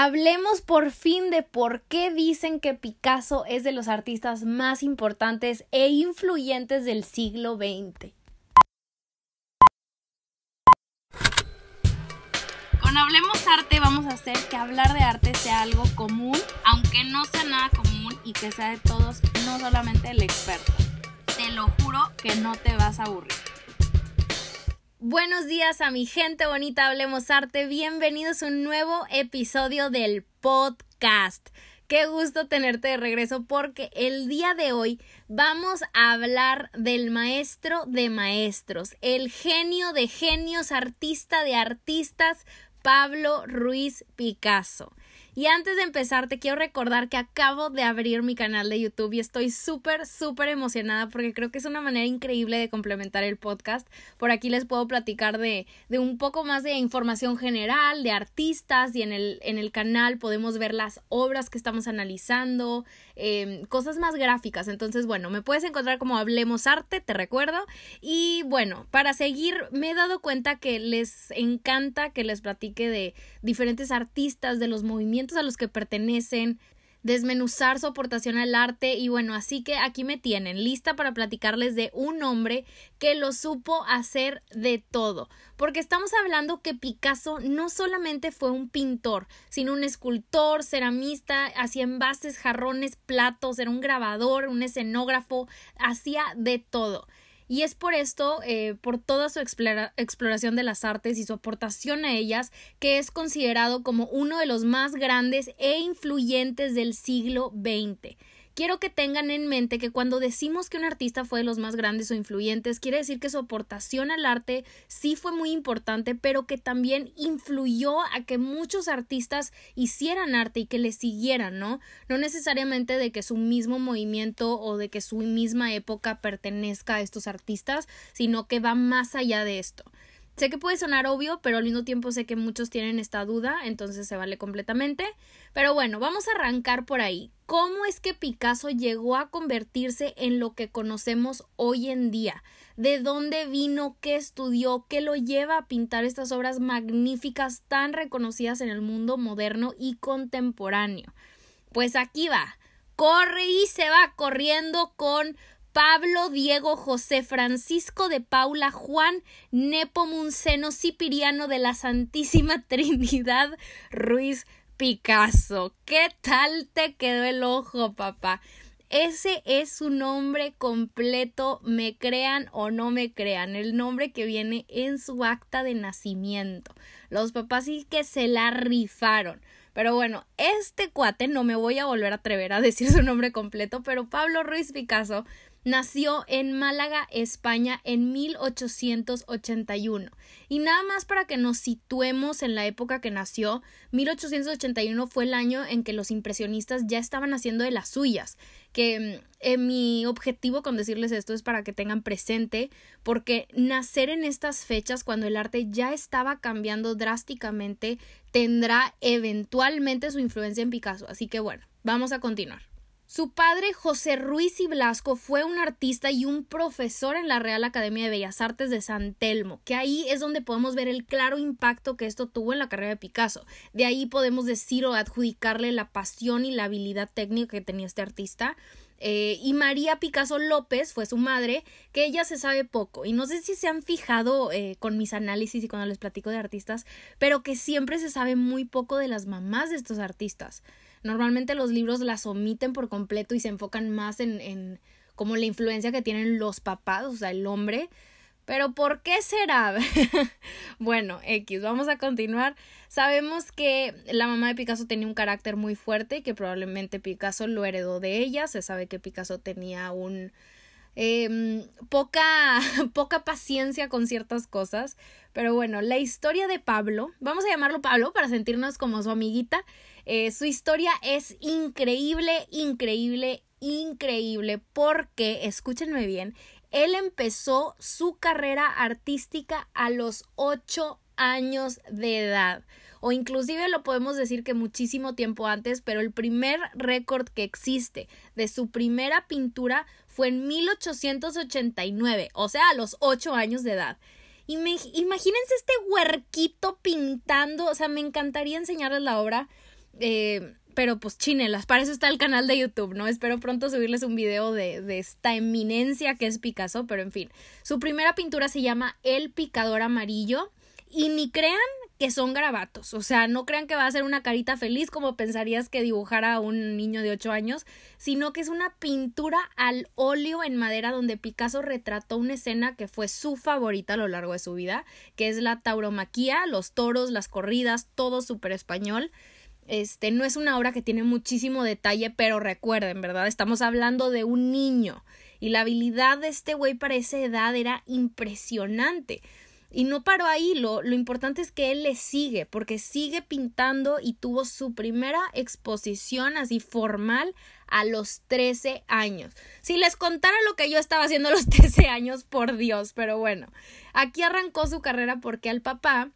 Hablemos por fin de por qué dicen que Picasso es de los artistas más importantes e influyentes del siglo XX. Con Hablemos Arte vamos a hacer que hablar de arte sea algo común, aunque no sea nada común y que sea de todos, no solamente el experto. Te lo juro que no te vas a aburrir. Buenos días a mi gente bonita, hablemos arte. Bienvenidos a un nuevo episodio del podcast. Qué gusto tenerte de regreso porque el día de hoy vamos a hablar del maestro de maestros, el genio de genios, artista de artistas, Pablo Ruiz Picasso. Y antes de empezar, te quiero recordar que acabo de abrir mi canal de YouTube y estoy súper, súper emocionada porque creo que es una manera increíble de complementar el podcast. Por aquí les puedo platicar de, de un poco más de información general, de artistas y en el, en el canal podemos ver las obras que estamos analizando, em, cosas más gráficas. Entonces, bueno, me puedes encontrar como Hablemos Arte, te recuerdo. Y bueno, para seguir, me he dado cuenta que les encanta que les platique de diferentes artistas, de los movimientos a los que pertenecen, desmenuzar su aportación al arte y bueno, así que aquí me tienen lista para platicarles de un hombre que lo supo hacer de todo, porque estamos hablando que Picasso no solamente fue un pintor, sino un escultor, ceramista, hacía envases, jarrones, platos, era un grabador, un escenógrafo, hacía de todo. Y es por esto, eh, por toda su exploración de las artes y su aportación a ellas, que es considerado como uno de los más grandes e influyentes del siglo XX quiero que tengan en mente que cuando decimos que un artista fue de los más grandes o influyentes, quiere decir que su aportación al arte sí fue muy importante, pero que también influyó a que muchos artistas hicieran arte y que le siguieran, ¿no? No necesariamente de que su mismo movimiento o de que su misma época pertenezca a estos artistas, sino que va más allá de esto. Sé que puede sonar obvio, pero al mismo tiempo sé que muchos tienen esta duda, entonces se vale completamente. Pero bueno, vamos a arrancar por ahí. ¿Cómo es que Picasso llegó a convertirse en lo que conocemos hoy en día? ¿De dónde vino? ¿Qué estudió? ¿Qué lo lleva a pintar estas obras magníficas tan reconocidas en el mundo moderno y contemporáneo? Pues aquí va. Corre y se va corriendo con Pablo, Diego, José, Francisco de Paula, Juan, Nepomuceno, Cipiriano de la Santísima Trinidad, Ruiz Picasso. ¿Qué tal te quedó el ojo, papá? Ese es su nombre completo, me crean o no me crean, el nombre que viene en su acta de nacimiento. Los papás sí que se la rifaron. Pero bueno, este cuate no me voy a volver a atrever a decir su nombre completo, pero Pablo Ruiz Picasso Nació en Málaga, España, en 1881. Y nada más para que nos situemos en la época que nació, 1881 fue el año en que los impresionistas ya estaban haciendo de las suyas. Que eh, mi objetivo con decirles esto es para que tengan presente, porque nacer en estas fechas, cuando el arte ya estaba cambiando drásticamente, tendrá eventualmente su influencia en Picasso. Así que bueno, vamos a continuar. Su padre, José Ruiz y Blasco, fue un artista y un profesor en la Real Academia de Bellas Artes de San Telmo, que ahí es donde podemos ver el claro impacto que esto tuvo en la carrera de Picasso. De ahí podemos decir o adjudicarle la pasión y la habilidad técnica que tenía este artista. Eh, y María Picasso López fue su madre, que ella se sabe poco. Y no sé si se han fijado eh, con mis análisis y cuando les platico de artistas, pero que siempre se sabe muy poco de las mamás de estos artistas. Normalmente los libros las omiten por completo y se enfocan más en, en como la influencia que tienen los papás, o sea, el hombre. Pero ¿por qué será? bueno, X, vamos a continuar. Sabemos que la mamá de Picasso tenía un carácter muy fuerte y que probablemente Picasso lo heredó de ella. Se sabe que Picasso tenía un eh, poca, poca paciencia con ciertas cosas. Pero bueno, la historia de Pablo, vamos a llamarlo Pablo para sentirnos como su amiguita, eh, su historia es increíble, increíble, increíble porque, escúchenme bien, él empezó su carrera artística a los 8 años de edad o inclusive lo podemos decir que muchísimo tiempo antes, pero el primer récord que existe de su primera pintura fue en 1889, o sea, a los 8 años de edad. imagínense este huerquito pintando, o sea, me encantaría enseñarles la obra Eh, pero pues chinelas, para eso está el canal de YouTube, ¿no? Espero pronto subirles un video de, de, esta eminencia que es Picasso, pero en fin. Su primera pintura se llama El Picador Amarillo y ni crean que son garabatos, o sea, no crean que va a ser una carita feliz como pensarías que dibujara un niño de 8 años, sino que es una pintura al óleo en madera donde Picasso retrató una escena que fue su favorita a lo largo de su vida, que es la tauromaquia, los toros, las corridas, todo súper español. Este no es una obra que tiene muchísimo detalle, pero recuerden, ¿verdad? Estamos hablando de un niño y la habilidad de este güey para esa edad era impresionante. Y no paró ahí, lo, lo importante es que él le sigue, porque sigue pintando y tuvo su primera exposición así formal a los 13 años. Si les contara lo que yo estaba haciendo a los 13 años, por Dios, pero bueno, aquí arrancó su carrera porque al papá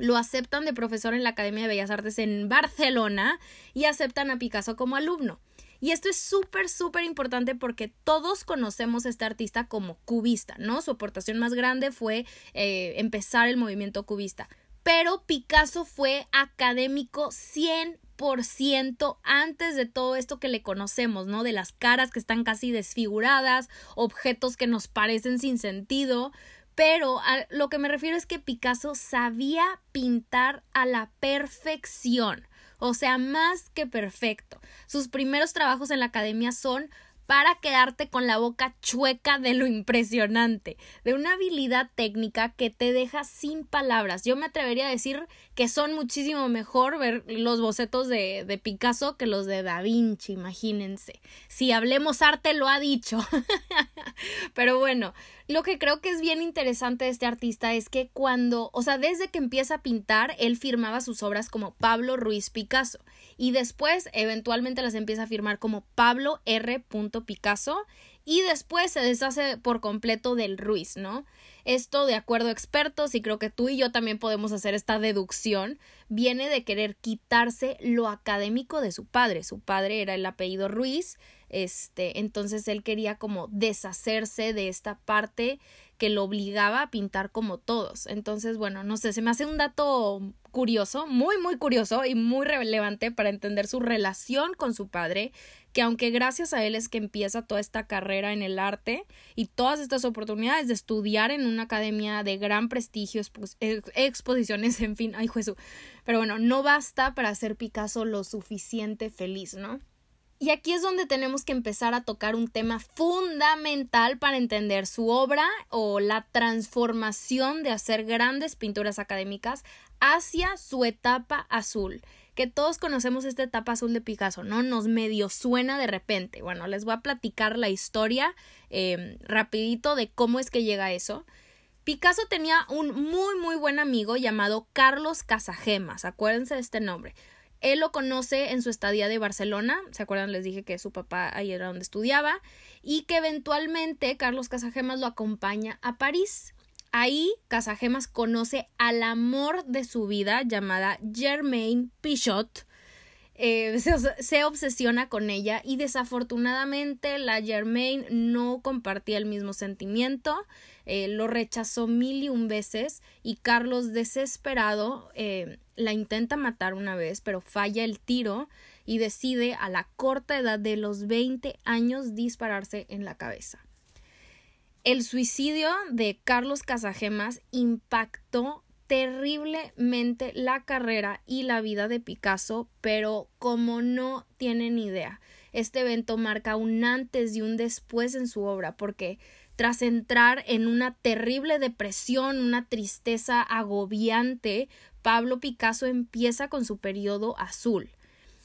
lo aceptan de profesor en la Academia de Bellas Artes en Barcelona y aceptan a Picasso como alumno. Y esto es súper, súper importante porque todos conocemos a este artista como cubista, ¿no? Su aportación más grande fue eh, empezar el movimiento cubista. Pero Picasso fue académico 100% antes de todo esto que le conocemos, ¿no? De las caras que están casi desfiguradas, objetos que nos parecen sin sentido. Pero lo que me refiero es que Picasso sabía pintar a la perfección o sea, más que perfecto. Sus primeros trabajos en la academia son para quedarte con la boca chueca de lo impresionante, de una habilidad técnica que te deja sin palabras. Yo me atrevería a decir que son muchísimo mejor ver los bocetos de, Picasso que los de Da Vinci, imagínense. Si hablemos arte lo ha dicho. Pero bueno, lo que creo que es bien interesante de este artista es que cuando, o sea, desde que empieza a pintar, él firmaba sus obras como Pablo Ruiz Picasso y después eventualmente las empieza a firmar como Pablo R. Picasso y después se deshace por completo del Ruiz, ¿no? Esto, de acuerdo a expertos, y creo que tú y yo también podemos hacer esta deducción, viene de querer quitarse lo académico de su padre. Su padre era el apellido Ruiz este, entonces él quería como deshacerse de esta parte que lo obligaba a pintar como todos. Entonces, bueno, no sé, se me hace un dato curioso, muy, muy curioso y muy relevante para entender su relación con su padre, que aunque gracias a él es que empieza toda esta carrera en el arte y todas estas oportunidades de estudiar en una academia de gran prestigio, exposiciones, en fin, ay Jesús. Pero bueno, no basta para hacer Picasso lo suficiente feliz, ¿no? Y aquí es donde tenemos que empezar a tocar un tema fundamental para entender su obra o la transformación de hacer grandes pinturas académicas hacia su etapa azul. Que todos conocemos esta etapa azul de Picasso, ¿no? Nos medio suena de repente. Bueno, les voy a platicar la historia eh, rapidito de cómo es que llega eso. Picasso tenía un muy muy buen amigo llamado Carlos Casagemas, acuérdense de este nombre. Él lo conoce en su estadía de Barcelona, ¿se acuerdan? Les dije que su papá ahí era donde estudiaba, y que eventualmente Carlos Casagemas lo acompaña a París. Ahí Casagemas conoce al amor de su vida llamada Germaine Pichot, eh, se, obsesiona con ella y desafortunadamente la Germaine no compartía el mismo sentimiento, eh, lo rechazó mil y un veces y Carlos desesperado eh, la intenta matar una vez pero falla el tiro y decide a la corta edad de los 20 años dispararse en la cabeza. El suicidio de Carlos Casagemas impactó terriblemente la carrera y la vida de Picasso, pero como no tienen idea, este evento marca un antes y un después en su obra, porque tras entrar en una terrible depresión, una tristeza agobiante, Pablo Picasso empieza con su periodo azul.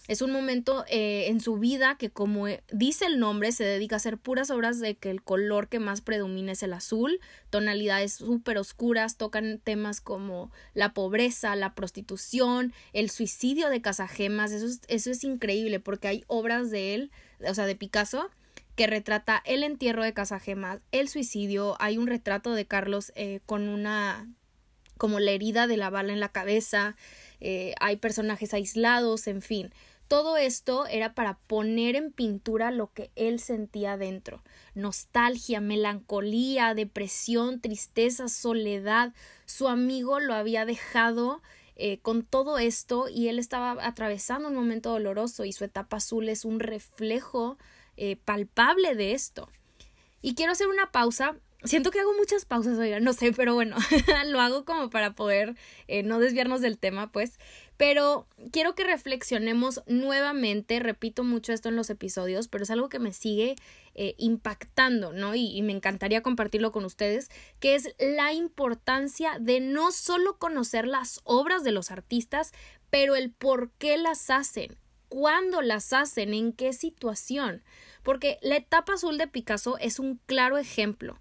Es un momento eh, en su vida que, como eh, dice el nombre, se dedica a hacer puras obras de que el color que más predomina es el azul, tonalidades súper oscuras, tocan temas como la pobreza, la prostitución, el suicidio de Casagemas, eso es, eso es increíble porque hay obras de él, o sea, de Picasso, que retrata el entierro de Casagemas, el suicidio, hay un retrato de Carlos eh, con una como la herida de la bala en la cabeza, hay personajes aislados, en fin. Todo esto era para poner en pintura lo que él sentía dentro. Nostalgia, melancolía, depresión, tristeza, soledad. Su amigo lo había dejado eh, con todo esto y él estaba atravesando un momento doloroso y su etapa azul es un reflejo eh, palpable de esto. Y quiero hacer una pausa Siento que hago muchas pausas, oiga, no sé, pero bueno, lo hago como para poder eh, no desviarnos del tema, pues. Pero quiero que reflexionemos nuevamente, repito mucho esto en los episodios, pero es algo que me sigue eh, impactando, ¿no? Y, y me encantaría compartirlo con ustedes, que es la importancia de no solo conocer las obras de los artistas, pero el por qué las hacen, cuándo las hacen, en qué situación. Porque la etapa azul de Picasso es un claro ejemplo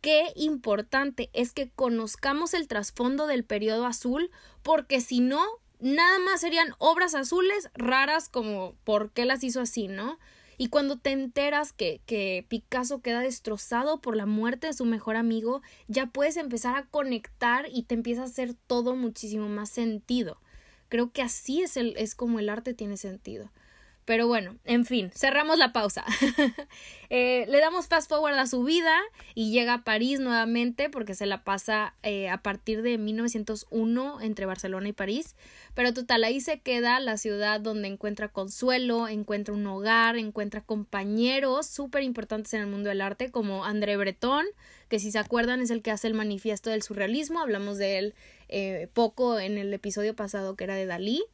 qué importante es que conozcamos el trasfondo del periodo azul, porque si no, nada más serían obras azules raras como por qué las hizo así, ¿no? Y cuando te enteras que, que Picasso queda destrozado por la muerte de su mejor amigo, ya puedes empezar a conectar y te empieza a hacer todo muchísimo más sentido. Creo que así es, el, es como el arte tiene sentido. Pero bueno, en fin, cerramos la pausa. Eh, le damos fast forward a su vida y llega a París nuevamente porque se la pasa eh, a partir de 1901 entre Barcelona y París. Pero total, ahí se queda la ciudad donde encuentra consuelo, encuentra un hogar, encuentra compañeros súper importantes en el mundo del arte como André Breton, que si se acuerdan es el que hace el manifiesto del surrealismo. Hablamos de él eh, poco en el episodio pasado que era de Dalí.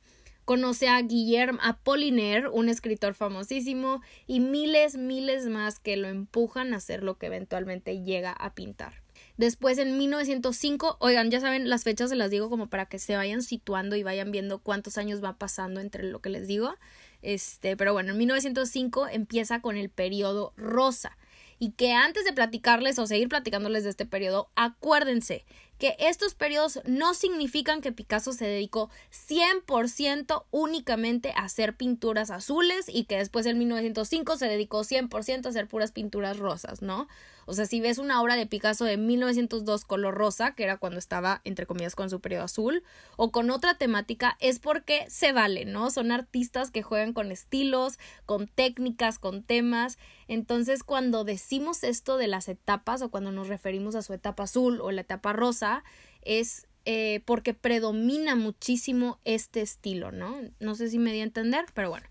Conoce a Guillermo Apollinaire, un escritor famosísimo, y miles, miles más que lo empujan a hacer lo que eventualmente llega a pintar. Después en 1905, oigan, ya saben, las fechas se las digo como para que se vayan situando y vayan viendo cuántos años va pasando entre lo que les digo. Este, pero bueno, en 1905 empieza con el periodo rosa. Y que antes de platicarles o seguir platicándoles de este periodo, acuérdense que estos periodos no significan que Picasso se dedicó 100% únicamente a hacer pinturas azules y que después en 1905 se dedicó 100% a hacer puras pinturas rosas, ¿no? O sea, si ves una obra de Picasso de 1902 color rosa, que era cuando estaba, entre comillas, con su periodo azul, o con otra temática, es porque se vale, ¿no? Son artistas que juegan con estilos, con técnicas, con temas. Entonces, cuando decimos esto de las etapas o cuando nos referimos a su etapa azul o la etapa rosa, es eh, porque predomina muchísimo este estilo, ¿no? No sé si me di a entender, pero bueno.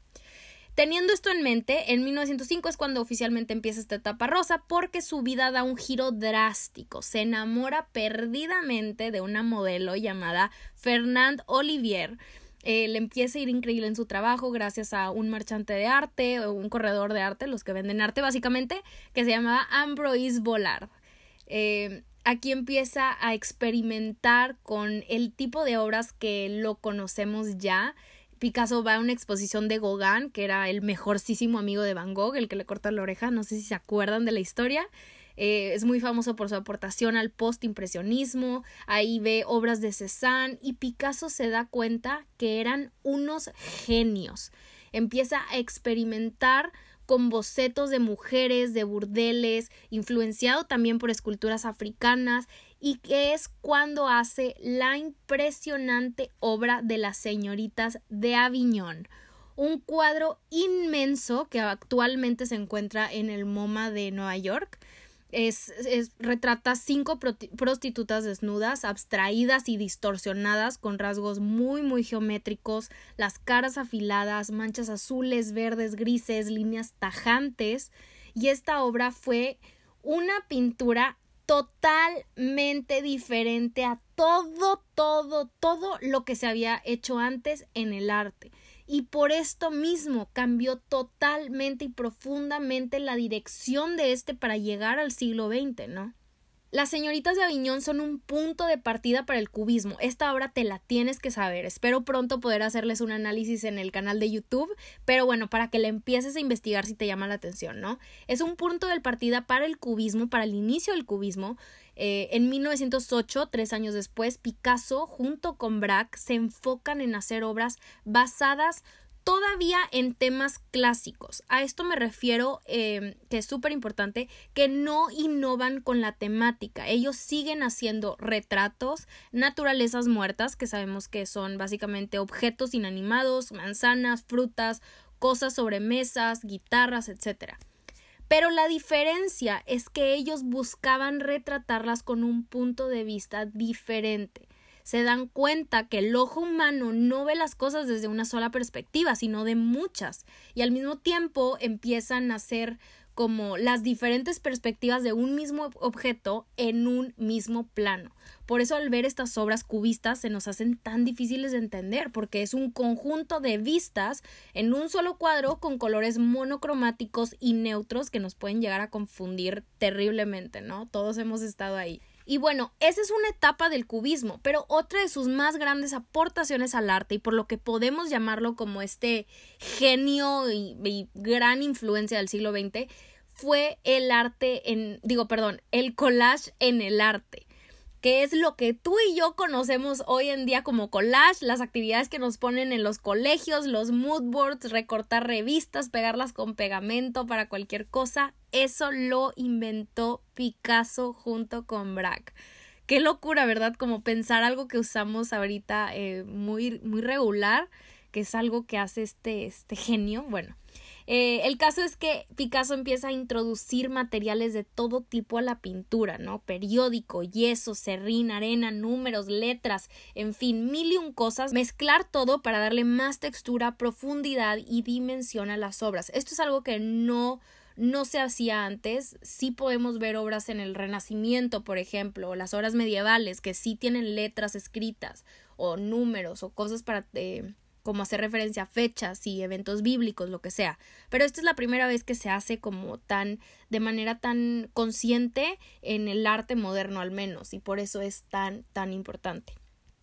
Teniendo esto en mente, en 1905 es cuando oficialmente empieza esta etapa rosa porque su vida da un giro drástico. Se enamora perdidamente de una modelo llamada Fernand Olivier. Eh, le empieza a ir increíble en su trabajo gracias a un marchante de arte o un corredor de arte, los que venden arte básicamente, que se llamaba Ambroise Vollard. Eh, aquí empieza a experimentar con el tipo de obras que lo conocemos ya Picasso va a una exposición de Gauguin, que era el mejorcísimo amigo de Van Gogh, el que le corta la oreja, no sé si se acuerdan de la historia. Eh, es muy famoso por su aportación al post-impresionismo, ahí ve obras de Cézanne y Picasso se da cuenta que eran unos genios. Empieza a experimentar con bocetos de mujeres, de burdeles, influenciado también por esculturas africanas y que es cuando hace la impresionante obra de las señoritas de Aviñón, un cuadro inmenso que actualmente se encuentra en el MoMA de Nueva York. Es, retrata cinco prostitutas desnudas, abstraídas y distorsionadas, con rasgos muy, muy geométricos, las caras afiladas, manchas azules, verdes, grises, líneas tajantes. Y esta obra fue una pintura totalmente diferente a todo, todo, todo lo que se había hecho antes en el arte. Y por esto mismo cambió totalmente y profundamente la dirección de este para llegar al siglo XX, ¿no? Las señoritas de Aviñón son un punto de partida para el cubismo. Esta obra te la tienes que saber. Espero pronto poder hacerles un análisis en el canal de YouTube, pero bueno, para que le empieces a investigar si te llama la atención, ¿no? Es un punto de partida para el cubismo, para el inicio del cubismo. Eh, en 1908, tres años después, Picasso junto con Braque se enfocan en hacer obras basadas todavía en temas clásicos. A esto me refiero, em, que es súper importante, que no innovan con la temática. Ellos siguen haciendo retratos, naturalezas muertas, que sabemos que son básicamente objetos inanimados, manzanas, frutas, cosas sobre mesas, guitarras, etc. Pero la diferencia es que ellos buscaban retratarlas con un punto de vista diferente se dan cuenta que el ojo humano no ve las cosas desde una sola perspectiva, sino de muchas, y al mismo tiempo empiezan a hacer como las diferentes perspectivas de un mismo objeto en un mismo plano. Por eso al ver estas obras cubistas se nos hacen tan difíciles de entender, porque es un conjunto de vistas en un solo cuadro con colores monocromáticos y neutros que nos pueden llegar a confundir terriblemente, ¿no? Todos hemos estado ahí. Y bueno, esa es una etapa del cubismo, pero otra de sus más grandes aportaciones al arte y por lo que podemos llamarlo como este genio y, gran influencia del siglo XX fue el arte en, digo, perdón, el collage en el arte que es lo que tú y yo conocemos hoy en día como collage, las actividades que nos ponen en los colegios, los mood boards, recortar revistas, pegarlas con pegamento para cualquier cosa, eso lo inventó Picasso junto con Braque. Qué locura, ¿verdad? Como pensar algo que usamos ahorita eh, muy, muy regular, que es algo que hace este, este genio. Bueno, eh, el caso es que Picasso empieza a introducir materiales de todo tipo a la pintura, ¿no? Periódico, yeso, serrín, arena, números, letras, en fin, mil y un cosas, mezclar todo para darle más textura, profundidad y dimensión a las obras. Esto es algo que no no se hacía antes. Sí podemos ver obras en el Renacimiento, por ejemplo, o las obras medievales que sí tienen letras escritas o números o cosas para eh, como hacer referencia a fechas y eventos bíblicos, lo que sea. Pero esta es la primera vez que se hace como tan, de manera tan consciente en el arte moderno al menos, y por eso es tan, tan importante.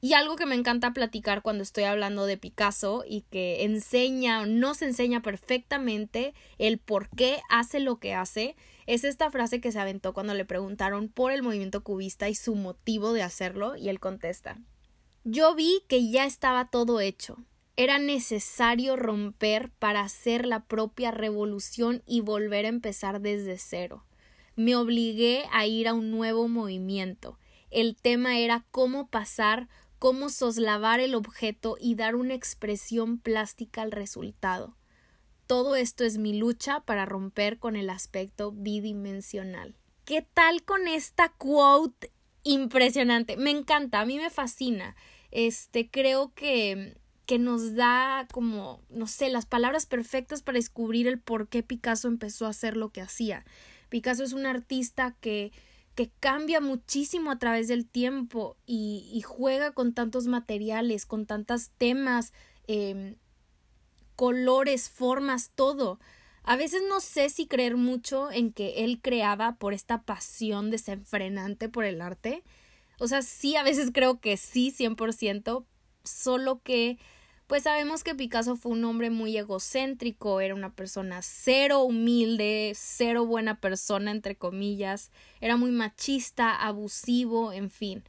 Y algo que me encanta platicar cuando estoy hablando de Picasso y que enseña o nos enseña perfectamente el por qué hace lo que hace, es esta frase que se aventó cuando le preguntaron por el movimiento cubista y su motivo de hacerlo, y él contesta Yo vi que ya estaba todo hecho, era necesario romper para hacer la propia revolución y volver a empezar desde cero. Me obligué a ir a un nuevo movimiento. El tema era cómo pasar, cómo soslavar el objeto y dar una expresión plástica al resultado. Todo esto es mi lucha para romper con el aspecto bidimensional. ¿Qué tal con esta quote impresionante? Me encanta, a mí me fascina. Este, creo que que nos da como, no sé, las palabras perfectas para descubrir el por qué Picasso empezó a hacer lo que hacía. Picasso es un artista que, que cambia muchísimo a través del tiempo y, juega con tantos materiales, con tantos temas, em, colores, formas, todo. A veces no sé si creer mucho en que él creaba por esta pasión desenfrenante por el arte. O sea, sí, a veces creo que sí, 100%, solo que pues sabemos que Picasso fue un hombre muy egocéntrico, era una persona cero humilde, cero buena persona, entre comillas, era muy machista, abusivo, en fin.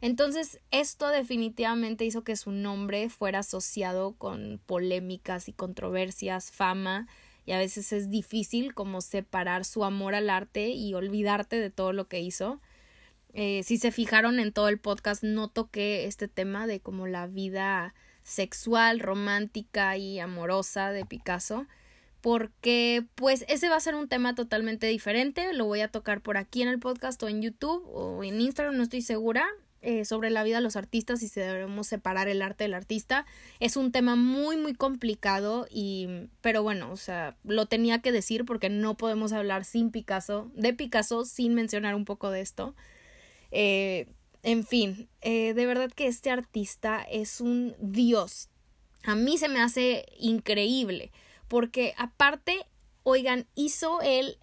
Entonces, esto definitivamente hizo que su nombre fuera asociado con polémicas y controversias, fama, y a veces es difícil como separar su amor al arte y olvidarte de todo lo que hizo. Eh, si se fijaron en todo el podcast, no toqué este tema de como la vida sexual, romántica y amorosa de Picasso, porque pues ese va a ser un tema totalmente diferente, lo voy a tocar por aquí en el podcast o en YouTube o en Instagram, no estoy segura, eh, sobre la vida de los artistas y si debemos separar el arte del artista. Es un tema muy, muy complicado y, pero bueno, o sea, lo tenía que decir porque no podemos hablar sin Picasso, de Picasso, sin mencionar un poco de esto. Eh, en fin, eh, de verdad que este artista es un dios. A mí se me hace increíble porque aparte, oigan, hizo el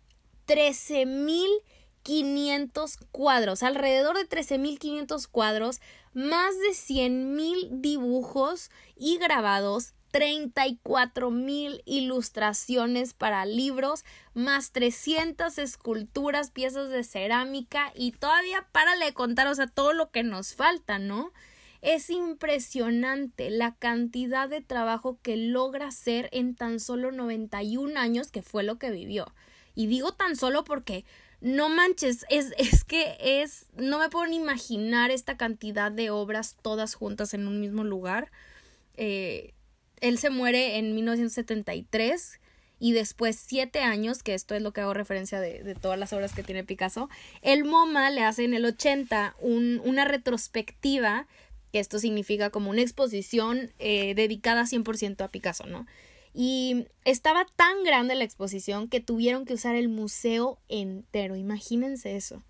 13.500 cuadros, alrededor de 13.500 cuadros, más de 100.000 dibujos y grabados 34 mil ilustraciones para libros, más 300 esculturas, piezas de cerámica y todavía para le contar, o sea, todo lo que nos falta, ¿no? Es impresionante la cantidad de trabajo que logra hacer en tan solo 91 años, que fue lo que vivió. Y digo tan solo porque no manches, es, es que es, no me puedo ni imaginar esta cantidad de obras todas juntas en un mismo lugar. Eh, él se muere en 1973 y después siete años, que esto es lo que hago referencia de, todas las obras que tiene Picasso, el MoMA le hace en el 80 una retrospectiva que esto significa como una exposición eh, dedicada 100% a Picasso, ¿no? Y estaba tan grande la exposición que tuvieron que usar el museo entero, imagínense eso.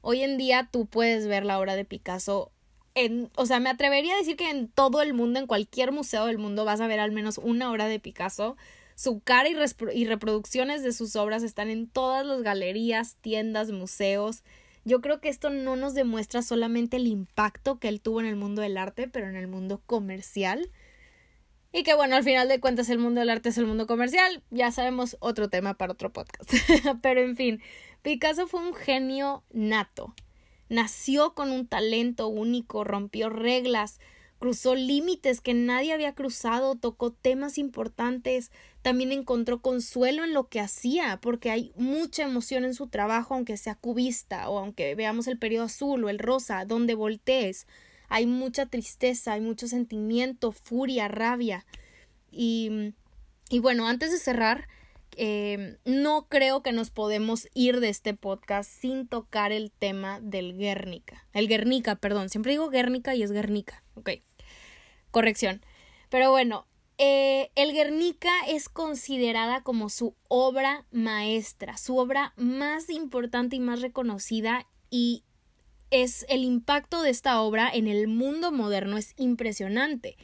Hoy en día tú puedes ver la obra de Picasso en, o sea, me atrevería a decir que en todo el mundo, en cualquier museo del mundo, vas a ver al menos una obra de Picasso. Su cara y, y reproducciones de sus obras están en todas las galerías, tiendas, museos. Yo creo que esto no nos demuestra solamente el impacto que él tuvo en el mundo del arte, pero en el mundo comercial. Y que bueno, al final de cuentas el mundo del arte es el mundo comercial. Ya sabemos otro tema para otro podcast. pero en fin, Picasso fue un genio nato. Nació con un talento único, rompió reglas, cruzó límites que nadie había cruzado, tocó temas importantes, también encontró consuelo en lo que hacía, porque hay mucha emoción en su trabajo, aunque sea cubista o aunque veamos el periodo azul o el rosa, donde voltees. Hay mucha tristeza, hay mucho sentimiento, furia, rabia. Y, y bueno, antes de cerrar, eh, no creo que nos podemos ir de este podcast sin tocar el tema del Guernica. El Guernica, perdón. Siempre digo Guernica y es Guernica. Ok corrección. Pero bueno, eh, el Guernica es considerada como su obra maestra, su obra más importante y más reconocida y es el impacto de esta obra en el mundo moderno es impresionante.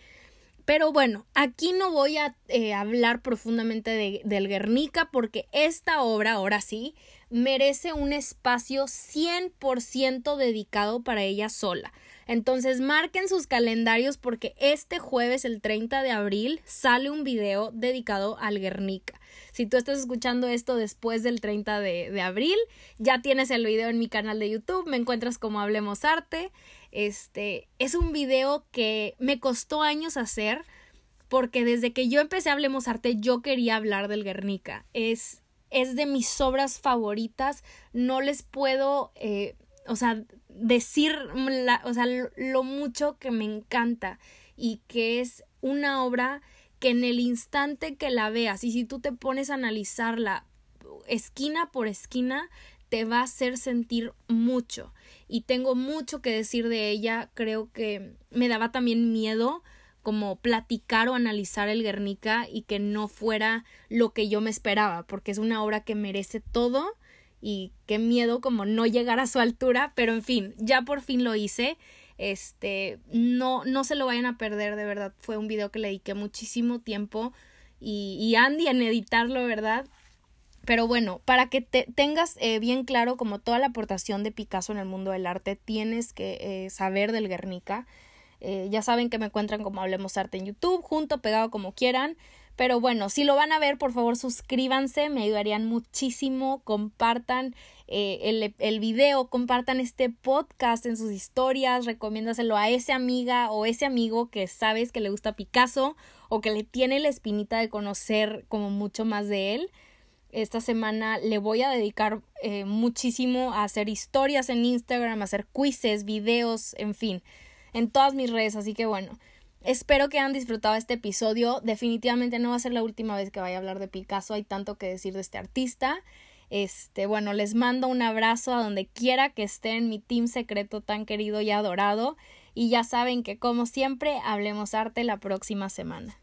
Pero bueno, aquí no voy a eh, hablar profundamente de, del Guernica porque esta obra, ahora sí, merece un espacio 100% dedicado para ella sola. Entonces marquen sus calendarios porque este jueves, el 30 de abril, sale un video dedicado al Guernica. Si tú estás escuchando esto después del 30 de, de abril, ya tienes el video en mi canal de YouTube, me encuentras como Hablemos Arte. Este es un video que me costó años hacer porque desde que yo empecé a Hablemos Arte yo quería hablar del Guernica. Es, es de mis obras favoritas. No les puedo, eh, o sea, decir o sea, lo mucho que me encanta y que es una obra que en el instante que la veas y si tú te pones a analizarla esquina por esquina, te va a hacer sentir mucho. Y tengo mucho que decir de ella. Creo que me daba también miedo como platicar o analizar el Guernica y que no fuera lo que yo me esperaba, porque es una obra que merece todo y qué miedo como no llegar a su altura, pero en fin, ya por fin lo hice. Este, no, no se lo vayan a perder, de verdad. Fue un video que le dediqué muchísimo tiempo y, y Andy en editarlo, ¿verdad? Pero bueno, para que te tengas eh, bien claro como toda la aportación de Picasso en el mundo del arte, tienes que eh, saber del Guernica. Eh, ya saben que me encuentran como Hablemos Arte en YouTube, junto, pegado como quieran. Pero bueno, si lo van a ver, por favor suscríbanse, me ayudarían muchísimo, compartan el, el, video, compartan este podcast en sus historias, recomiéndaselo a esa amiga o ese amigo que sabes que le gusta Picasso o que le tiene la espinita de conocer como mucho más de él. Esta semana le voy a dedicar eh, muchísimo a hacer historias en Instagram, a hacer quizzes, videos, en fin, en todas mis redes, así que bueno. Espero que hayan disfrutado este episodio. Definitivamente no va a ser la última vez que vaya a hablar de Picasso. Hay tanto que decir de este artista. Este, bueno, les mando un abrazo a donde quiera que estén, mi team secreto tan querido y adorado. Y ya saben que como siempre, hablemos arte la próxima semana.